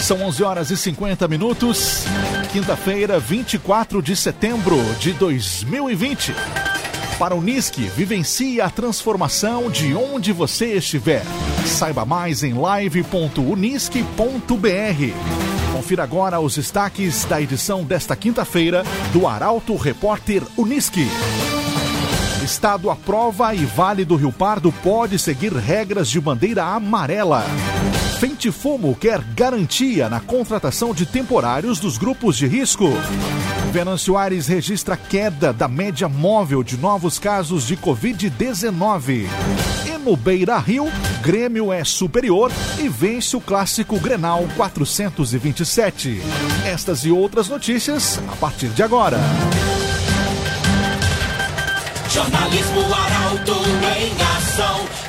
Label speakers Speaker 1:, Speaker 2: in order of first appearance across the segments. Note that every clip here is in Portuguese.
Speaker 1: São 11 horas e 50 minutos, quinta-feira, 24 de setembro de 2020. Para o Nisque, vivencie a transformação de onde você estiver. Saiba mais em live.unisque.br. Confira agora os destaques da edição desta quinta-feira do Arauto Repórter Unisque. Estado aprova e Vale do Rio Pardo pode seguir regras de bandeira amarela. Fente Fumo quer garantia na contratação de temporários dos grupos de risco. Venâncio Aires registra queda da média móvel de novos casos de Covid-19. E no Beira Rio, Grêmio é superior e vence o clássico Grenal 427. Estas e outras notícias a partir de agora.
Speaker 2: Jornalismo Arauto em.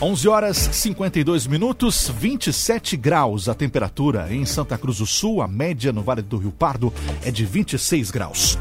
Speaker 1: 11 horas 52 minutos, 27 graus a temperatura em Santa Cruz do Sul. A média no Vale do Rio Pardo é de 26 graus.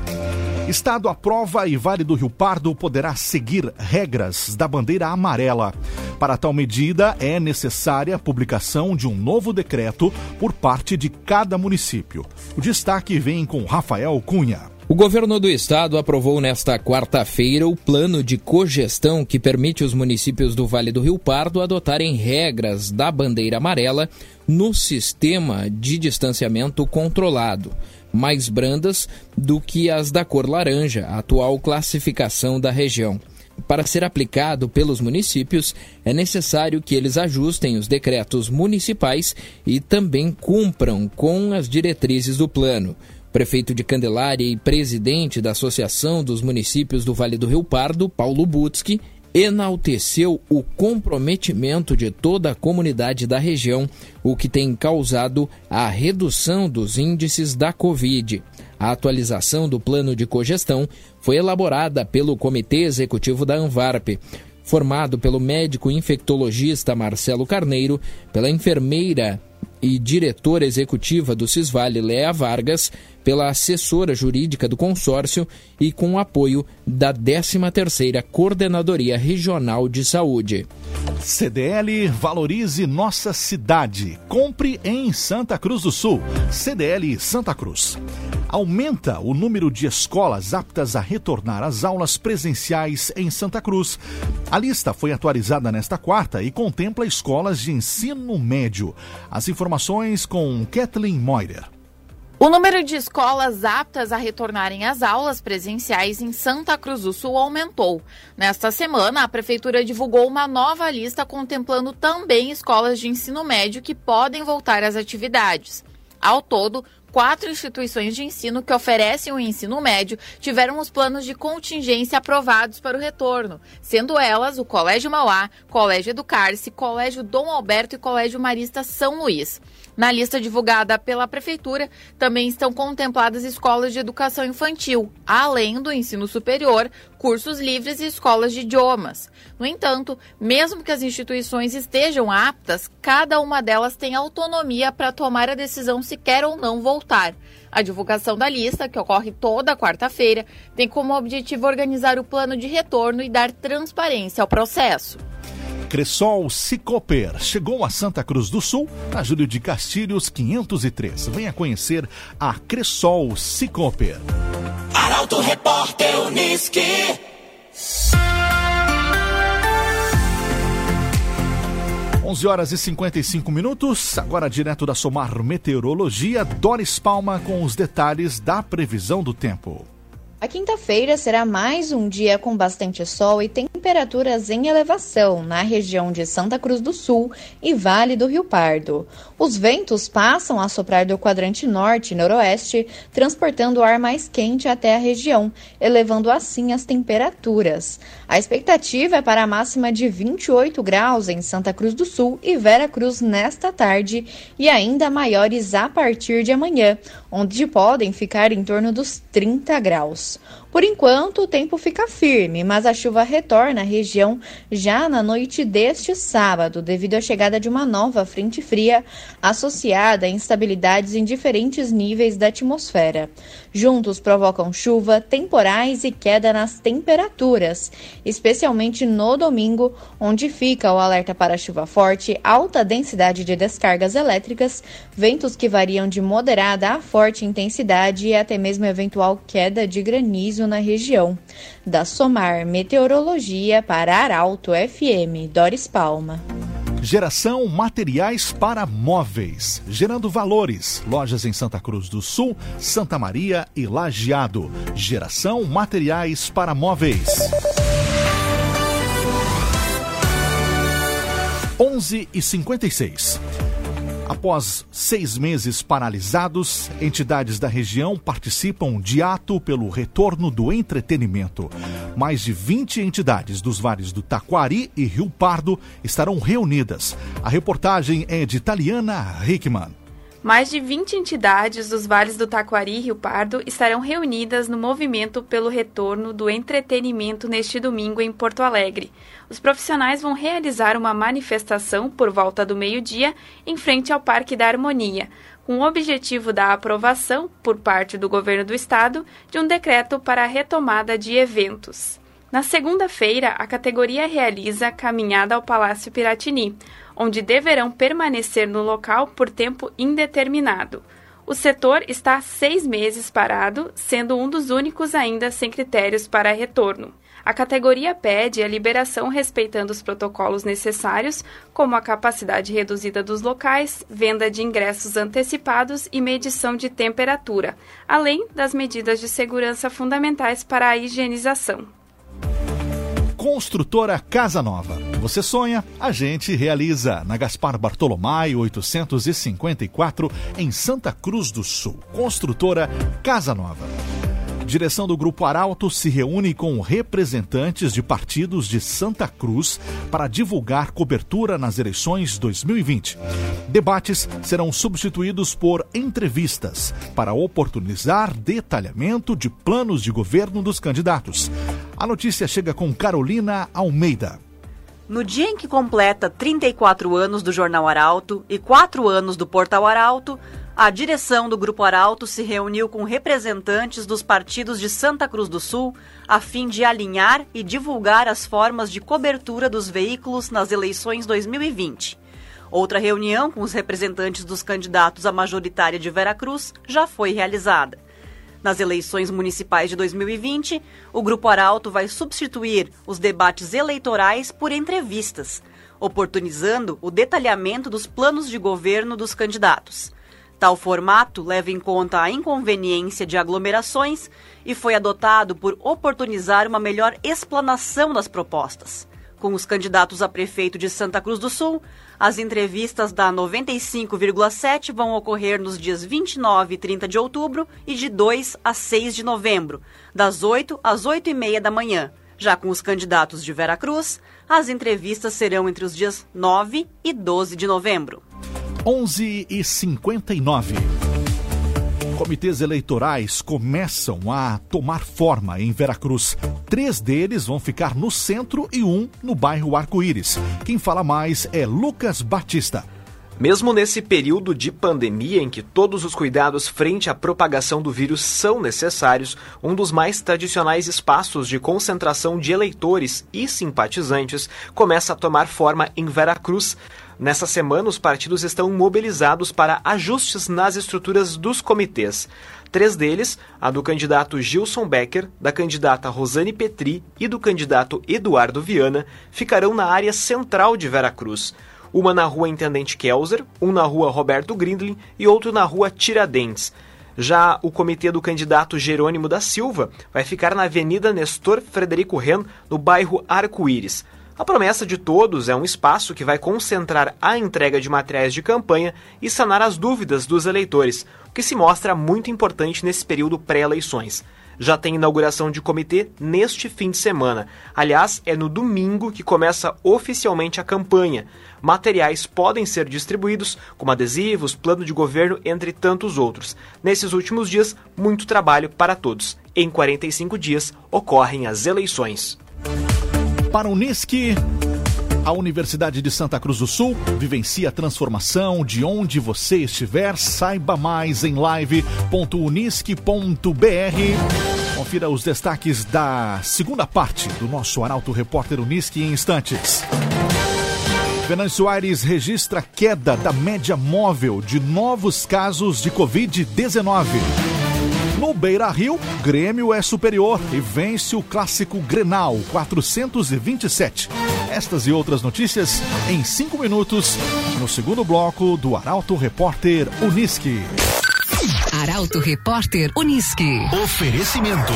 Speaker 1: Estado aprova e Vale do Rio Pardo poderá seguir regras da bandeira amarela. Para tal medida, é necessária a publicação de um novo decreto por parte de cada município. O destaque vem com Rafael Cunha.
Speaker 3: O governo do estado aprovou nesta quarta-feira o plano de cogestão que permite os municípios do Vale do Rio Pardo adotarem regras da bandeira amarela no sistema de distanciamento controlado, mais brandas do que as da cor laranja, a atual classificação da região. Para ser aplicado pelos municípios, é necessário que eles ajustem os decretos municipais e também cumpram com as diretrizes do plano prefeito de Candelária e presidente da Associação dos Municípios do Vale do Rio Pardo, Paulo Butski, enalteceu o comprometimento de toda a comunidade da região, o que tem causado a redução dos índices da Covid. A atualização do plano de cogestão foi elaborada pelo Comitê Executivo da Anvarp, formado pelo médico infectologista Marcelo Carneiro, pela enfermeira e diretora executiva do Cisvale, Léa Vargas, pela assessora jurídica do consórcio e com o apoio da 13ª Coordenadoria Regional de Saúde.
Speaker 1: CDL Valorize Nossa Cidade. Compre em Santa Cruz do Sul. CDL Santa Cruz. Aumenta o número de escolas aptas a retornar às aulas presenciais em Santa Cruz. A lista foi atualizada nesta quarta e contempla escolas de ensino médio. As informações com Kathleen Moider.
Speaker 4: O número de escolas aptas a retornarem às aulas presenciais em Santa Cruz do Sul aumentou. Nesta semana, a Prefeitura divulgou uma nova lista contemplando também escolas de ensino médio que podem voltar às atividades. Ao todo, quatro instituições de ensino que oferecem o ensino médio tiveram os planos de contingência aprovados para o retorno, sendo elas o Colégio Mauá, Colégio Educar-se, Colégio Dom Alberto e Colégio Marista São Luís. Na lista divulgada pela Prefeitura, também estão contempladas escolas de educação infantil, além do ensino superior, cursos livres e escolas de idiomas. No entanto, mesmo que as instituições estejam aptas, cada uma delas tem autonomia para tomar a decisão se quer ou não voltar. A divulgação da lista, que ocorre toda quarta-feira, tem como objetivo organizar o plano de retorno e dar transparência ao processo.
Speaker 1: Cressol Cicoper chegou a Santa Cruz do Sul, na Júlio de Castilhos 503. Venha conhecer a Cressol Cicoper.
Speaker 2: Arauto Repórter Uniski.
Speaker 1: Onze horas e 55 minutos, agora direto da Somar Meteorologia, Doris Palma com os detalhes da previsão do tempo.
Speaker 5: A quinta-feira será mais um dia com bastante sol e temperaturas em elevação na região de Santa Cruz do Sul e Vale do Rio Pardo. Os ventos passam a soprar do quadrante norte e noroeste, transportando ar mais quente até a região, elevando assim as temperaturas. A expectativa é para a máxima de 28 graus em Santa Cruz do Sul e Vera Cruz nesta tarde e ainda maiores a partir de amanhã, onde podem ficar em torno dos 30 graus. books Por enquanto, o tempo fica firme, mas a chuva retorna à região já na noite deste sábado, devido à chegada de uma nova frente fria associada a instabilidades em diferentes níveis da atmosfera. Juntos provocam chuva, temporais e queda nas temperaturas, especialmente no domingo, onde fica o alerta para chuva forte, alta densidade de descargas elétricas, ventos que variam de moderada a forte intensidade e até mesmo eventual queda de granizo na região. Da Somar Meteorologia para Arauto FM, Doris Palma.
Speaker 1: Geração Materiais para Móveis, gerando valores. Lojas em Santa Cruz do Sul, Santa Maria e Lajeado. Geração Materiais para Móveis. 11 e 56. Após seis meses paralisados, entidades da região participam de ato pelo retorno do entretenimento. Mais de 20 entidades dos vales do Taquari e Rio Pardo estarão reunidas. A reportagem é de Taliana Hickman.
Speaker 6: Mais de 20 entidades dos vales do Taquari e Rio Pardo estarão reunidas no movimento pelo retorno do entretenimento neste domingo em Porto Alegre. Os profissionais vão realizar uma manifestação por volta do meio-dia em frente ao Parque da Harmonia, com o objetivo da aprovação, por parte do governo do estado, de um decreto para a retomada de eventos. Na segunda-feira, a categoria realiza caminhada ao Palácio Piratini, onde deverão permanecer no local por tempo indeterminado. O setor está seis meses parado, sendo um dos únicos ainda sem critérios para retorno. A categoria pede a liberação respeitando os protocolos necessários, como a capacidade reduzida dos locais, venda de ingressos antecipados e medição de temperatura, além das medidas de segurança fundamentais para a higienização.
Speaker 1: Construtora Casa Nova. Você sonha, a gente realiza. Na Gaspar Bartolomai 854, em Santa Cruz do Sul. Construtora Casa Nova. Direção do Grupo Arauto se reúne com representantes de partidos de Santa Cruz para divulgar cobertura nas eleições 2020. Debates serão substituídos por entrevistas para oportunizar detalhamento de planos de governo dos candidatos. A notícia chega com Carolina Almeida.
Speaker 7: No dia em que completa 34 anos do Jornal Arauto e 4 anos do Portal Arauto, a direção do Grupo Arauto se reuniu com representantes dos partidos de Santa Cruz do Sul a fim de alinhar e divulgar as formas de cobertura dos veículos nas eleições 2020. Outra reunião com os representantes dos candidatos à majoritária de Veracruz já foi realizada. Nas eleições municipais de 2020, o Grupo Arauto vai substituir os debates eleitorais por entrevistas, oportunizando o detalhamento dos planos de governo dos candidatos. Tal formato leva em conta a inconveniência de aglomerações e foi adotado por oportunizar uma melhor explanação das propostas. Com os candidatos a prefeito de Santa Cruz do Sul, as entrevistas da 95,7 vão ocorrer nos dias 29 e 30 de outubro e de 2 a 6 de novembro, das 8 às 8 e meia da manhã. Já com os candidatos de Vera Cruz, as entrevistas serão entre os dias 9 e 12 de novembro.
Speaker 1: 11 e 59. Comitês eleitorais começam a tomar forma em Veracruz. Três deles vão ficar no centro e um no bairro Arco-Íris. Quem fala mais é Lucas Batista.
Speaker 8: Mesmo nesse período de pandemia em que todos os cuidados frente à propagação do vírus são necessários, um dos mais tradicionais espaços de concentração de eleitores e simpatizantes começa a tomar forma em Veracruz. Nessa semana, os partidos estão mobilizados para ajustes nas estruturas dos comitês. Três deles, a do candidato Gilson Becker, da candidata Rosane Petri e do candidato Eduardo Viana, ficarão na área central de Veracruz. Uma na rua Intendente Kelzer, um na rua Roberto Grindlin e outro na rua Tiradentes. Já o comitê do candidato Jerônimo da Silva vai ficar na Avenida Nestor Frederico Ren, no bairro Arco-Íris. A promessa de todos é um espaço que vai concentrar a entrega de materiais de campanha e sanar as dúvidas dos eleitores, o que se mostra muito importante nesse período pré-eleições. Já tem inauguração de comitê neste fim de semana. Aliás, é no domingo que começa oficialmente a campanha. Materiais podem ser distribuídos, como adesivos, plano de governo, entre tantos outros. Nesses últimos dias, muito trabalho para todos. Em 45 dias, ocorrem as eleições.
Speaker 1: Para o Unisque, a Universidade de Santa Cruz do Sul vivencia a transformação de onde você estiver. Saiba mais em live.unisque.br. Confira os destaques da segunda parte do nosso Arauto Repórter Unisque em instantes. Venâncio Aires registra queda da média móvel de novos casos de Covid-19. No Beira Rio, Grêmio é superior e vence o clássico Grenal 427. Estas e outras notícias em 5 minutos, no segundo bloco do Arauto Repórter Unisque.
Speaker 9: Arauto Repórter Unisque.
Speaker 10: Oferecimento.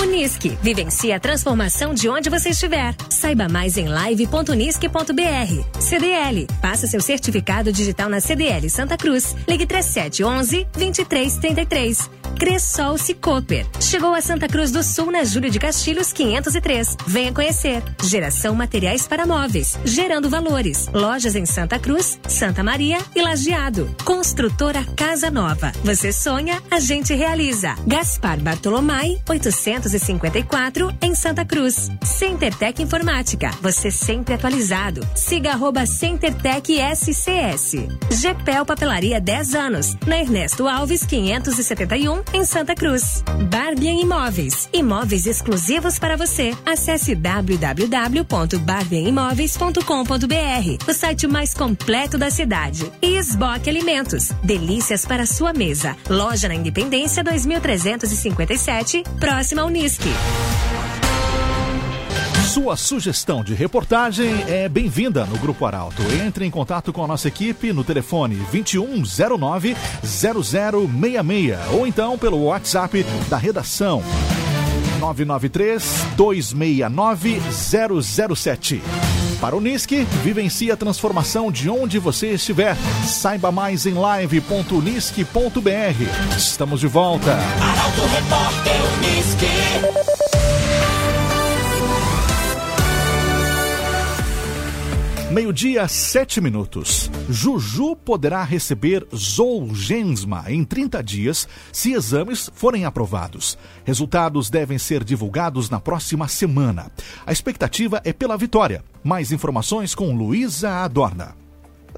Speaker 9: Unisque. Vivencie a transformação de onde você estiver. Saiba mais em live.unisque.br. CDL. Faça seu certificado digital na CDL Santa Cruz. Ligue 3711 2333. Cressol Cicoper. Chegou a Santa Cruz do Sul na Júlio de Castilhos 503. Venha conhecer. Geração Materiais para Móveis. Gerando valores. Lojas em Santa Cruz, Santa Maria e Lajeado. Construtora Casa Nova. Você sonha, a gente realiza. Gaspar Bartolomai, 854, em Santa Cruz. CenterTech Informática. Você sempre atualizado. Siga arroba CenterTech SCS. GPEL Papelaria 10 anos. Na Ernesto Alves, 571, em Santa Cruz. Barbian Imóveis. Imóveis exclusivos para você. Acesse www.barbianimóveis.com.br. O site mais completo da cidade. E Esboque Alimentos. Delícias para sua mesa. Loja na Independência 2357, próxima ao Unisque.
Speaker 1: Sua sugestão de reportagem é bem-vinda no Grupo Arauto. Entre em contato com a nossa equipe no telefone 2109-0066 ou então pelo WhatsApp da redação 993-269-007. Para o Unisque, vivencie a transformação de onde você estiver. Saiba mais em live.unisque.br. Estamos de volta.
Speaker 2: Arauto Repórter Unisque.
Speaker 1: Meio-dia, sete minutos. Juju poderá receber Zolgensma em 30 dias se exames forem aprovados. Resultados devem ser divulgados na próxima semana. A expectativa é pela vitória. Mais informações com Luísa Adorna.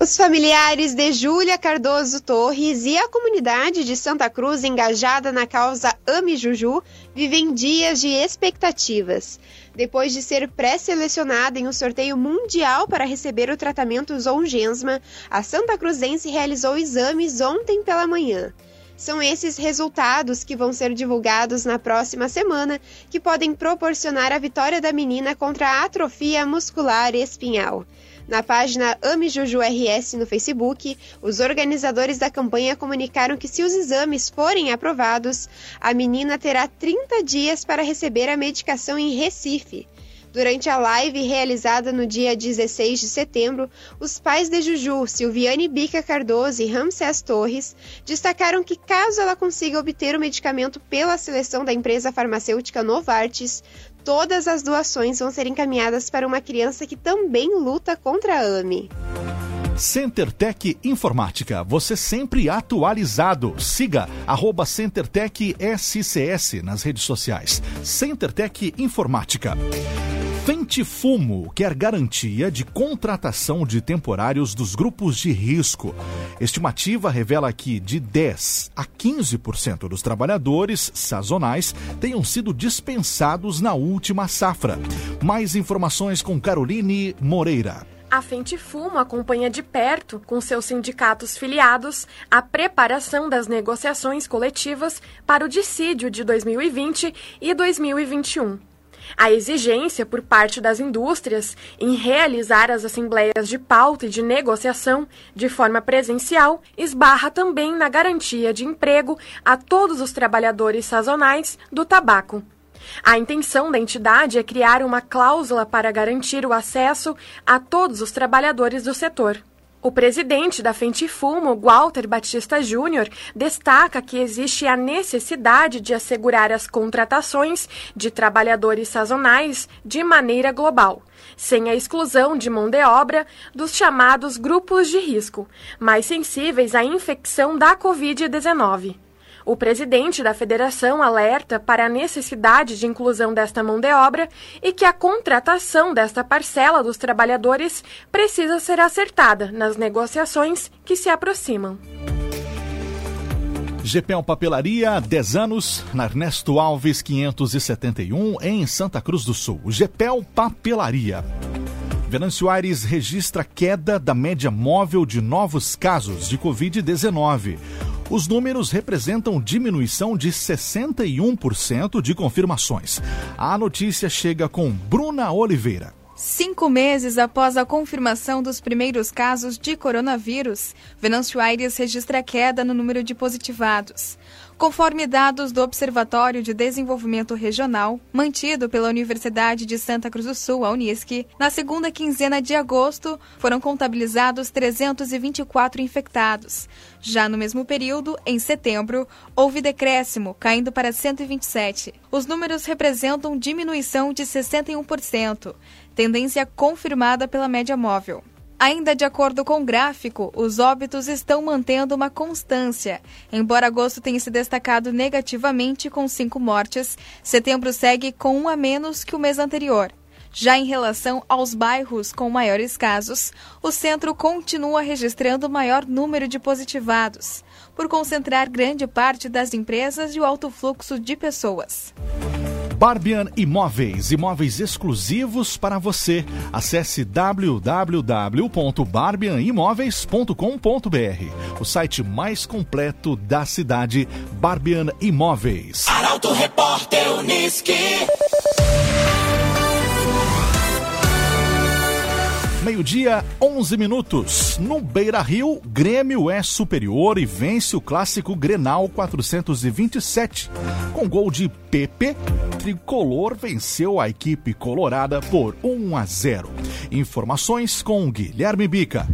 Speaker 11: Os familiares de Júlia Cardoso Torres e a comunidade de Santa Cruz engajada na causa Ame Juju vivem dias de expectativas. Depois de ser pré-selecionada em um sorteio mundial para receber o tratamento Zongensma, a Santa Cruzense realizou exames ontem pela manhã. São esses resultados que vão ser divulgados na próxima semana que podem proporcionar a vitória da menina contra a atrofia muscular espinhal. Na página Ame Juju RS no Facebook, os organizadores da campanha comunicaram que se os exames forem aprovados, a menina terá 30 dias para receber a medicação em Recife. Durante a live realizada no dia 16 de setembro, os pais de Juju, Silviane Bica Cardoso e Ramsés Torres, destacaram que caso ela consiga obter o medicamento pela seleção da empresa farmacêutica Novartis, todas as doações vão ser encaminhadas para uma criança que também luta contra a AME.
Speaker 1: CenterTech Informática, você sempre atualizado. Siga arroba CenterTech SCS nas redes sociais. CenterTech Informática. Fente Fumo quer garantia de contratação de temporários dos grupos de risco. Estimativa revela que de 10 a 15% dos trabalhadores sazonais tenham sido dispensados na última safra. Mais informações com Caroline Moreira.
Speaker 12: A Fente Fumo acompanha de perto, com seus sindicatos filiados, a preparação das negociações coletivas para o dissídio de 2020 e 2021. A exigência por parte das indústrias em realizar as assembleias de pauta e de negociação de forma presencial esbarra também na garantia de emprego a todos os trabalhadores sazonais do tabaco. A intenção da entidade é criar uma cláusula para garantir o acesso a todos os trabalhadores do setor. O presidente da Fumo, Walter Batista Júnior, destaca que existe a necessidade de assegurar as contratações de trabalhadores sazonais de maneira global, sem a exclusão de mão de obra dos chamados grupos de risco, mais sensíveis à infecção da Covid-19. O presidente da federação alerta para a necessidade de inclusão desta mão de obra e que a contratação desta parcela dos trabalhadores precisa ser acertada nas negociações que se aproximam.
Speaker 1: GPL Papelaria, 10 anos, na Ernesto Alves 571, em Santa Cruz do Sul. GPL Papelaria. Venâncio Aires registra queda da média móvel de novos casos de Covid-19. Os números representam diminuição de 61% de confirmações. A notícia chega com Bruna Oliveira.
Speaker 10: Cinco meses após a confirmação dos primeiros casos de coronavírus, Venâncio Aires registra queda no número de positivados. Conforme dados do Observatório de Desenvolvimento Regional, mantido pela Universidade de Santa Cruz do Sul, a Unisc, na segunda quinzena de agosto foram contabilizados 324 infectados. Já no mesmo período, em setembro, houve decréscimo, caindo para 127. Os números representam diminuição de 61%, tendência confirmada pela média móvel. Ainda de acordo com o gráfico, os óbitos estão mantendo uma constância. Embora agosto tenha se destacado negativamente com cinco mortes, setembro segue com um a menos que o mês anterior. Já em relação aos bairros com maiores casos, o centro continua registrando maior número de positivados, por concentrar grande parte das empresas e o alto fluxo de pessoas.
Speaker 1: Barbian Imóveis, imóveis exclusivos para você. Acesse www.barbianimóveis.com.br, o site mais completo da cidade, Barbian Imóveis.
Speaker 2: Arauto Repórter Uniski.
Speaker 1: Meio-dia, 11 minutos. No Beira Rio, Grêmio é superior e vence o clássico Grenal 427. Com gol de Pepe, Tricolor venceu a equipe colorada por 1 a 0. Informações com Guilherme Bica.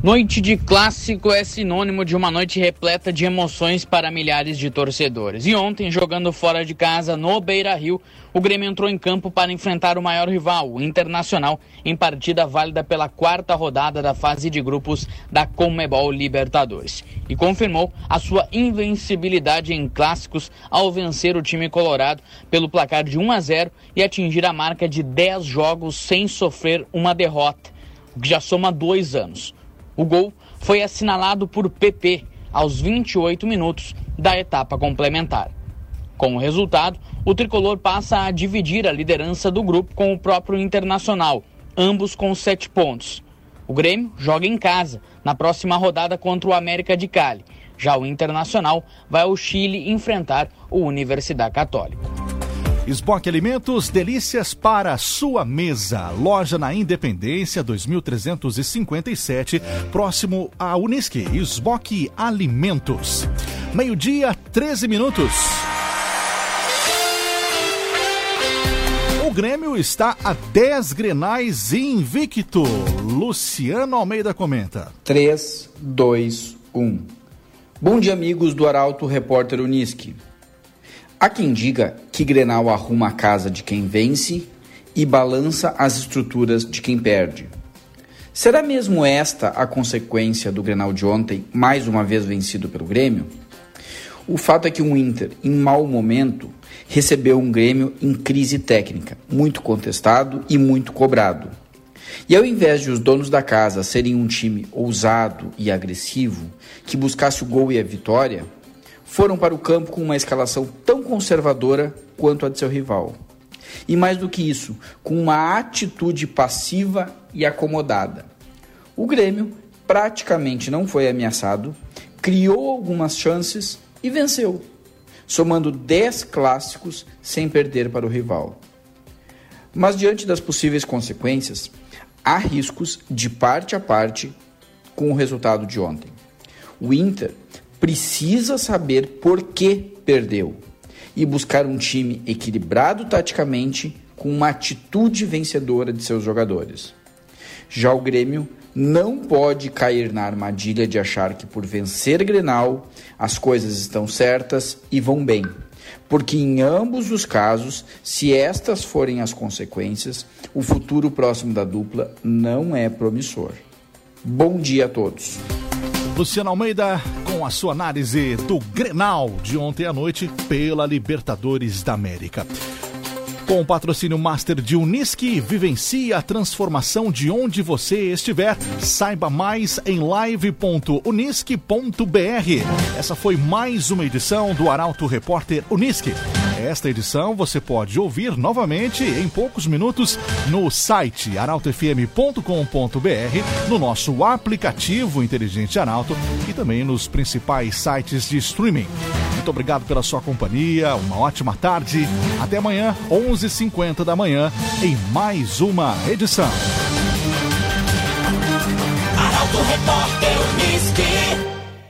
Speaker 13: Noite de clássico é sinônimo de uma noite repleta de emoções para milhares de torcedores. E ontem, jogando fora de casa no Beira Rio, o Grêmio entrou em campo para enfrentar o maior rival, o Internacional, em partida válida pela quarta rodada da fase de grupos da Conmebol Libertadores. E confirmou a sua invencibilidade em clássicos ao vencer o time colorado pelo placar de 1 a 0 e atingir a marca de 10 jogos sem sofrer uma derrota, o que já soma dois anos. O gol foi assinalado por PP aos 28 minutos da etapa complementar. Com o resultado, o tricolor passa a dividir a liderança do grupo com o próprio Internacional, ambos com sete pontos. O Grêmio joga em casa, na próxima rodada contra o América de Cali. Já o Internacional vai ao Chile enfrentar o Universidade Católica.
Speaker 1: Esboque Alimentos, delícias para sua mesa. Loja na Independência 2357, próximo à Unisque. Esboque Alimentos. Meio-dia, 13 minutos. O Grêmio está a 10 grenais invicto. Luciano Almeida comenta.
Speaker 14: 3, 2, 1. Bom dia, amigos do Arauto Repórter Unisque. Há quem diga que Grenal arruma a casa de quem vence e balança as estruturas de quem perde. Será mesmo esta a consequência do Grenal de ontem, mais uma vez vencido pelo Grêmio? O fato é que o Inter, em mau momento, recebeu um Grêmio em crise técnica, muito contestado e muito cobrado. E ao invés de os donos da casa serem um time ousado e agressivo, que buscasse o gol e a vitória, foram para o campo com uma escalação tão conservadora quanto a de seu rival. E mais do que isso, com uma atitude passiva e acomodada. O Grêmio praticamente não foi ameaçado, criou algumas chances e venceu. somando 10 clássicos sem perder para o rival. Mas diante das possíveis consequências, há riscos de parte a parte com o resultado de ontem. O Inter precisa saber por que perdeu e buscar um time equilibrado taticamente com uma atitude vencedora de seus jogadores. Já o Grêmio não pode cair na armadilha de achar que por vencer Grenal as coisas estão certas e vão bem. Porque em ambos os casos, se estas forem as consequências, o futuro próximo da dupla não é promissor. Bom dia a todos.
Speaker 1: Luciano Almeida com a sua análise do Grenal de ontem à noite pela Libertadores da América. Com o patrocínio Master de Unisque, vivencie a transformação de onde você estiver. Saiba mais em live.unisque.br. Essa foi mais uma edição do Arauto Repórter Unisque. Esta edição você pode ouvir novamente em poucos minutos no site arautofm.com.br, no nosso aplicativo inteligente Arauto e também nos principais sites de streaming. Muito obrigado pela sua companhia, uma ótima tarde. Até amanhã, 11h50 da manhã, em mais uma edição.
Speaker 2: Arauto Repórter.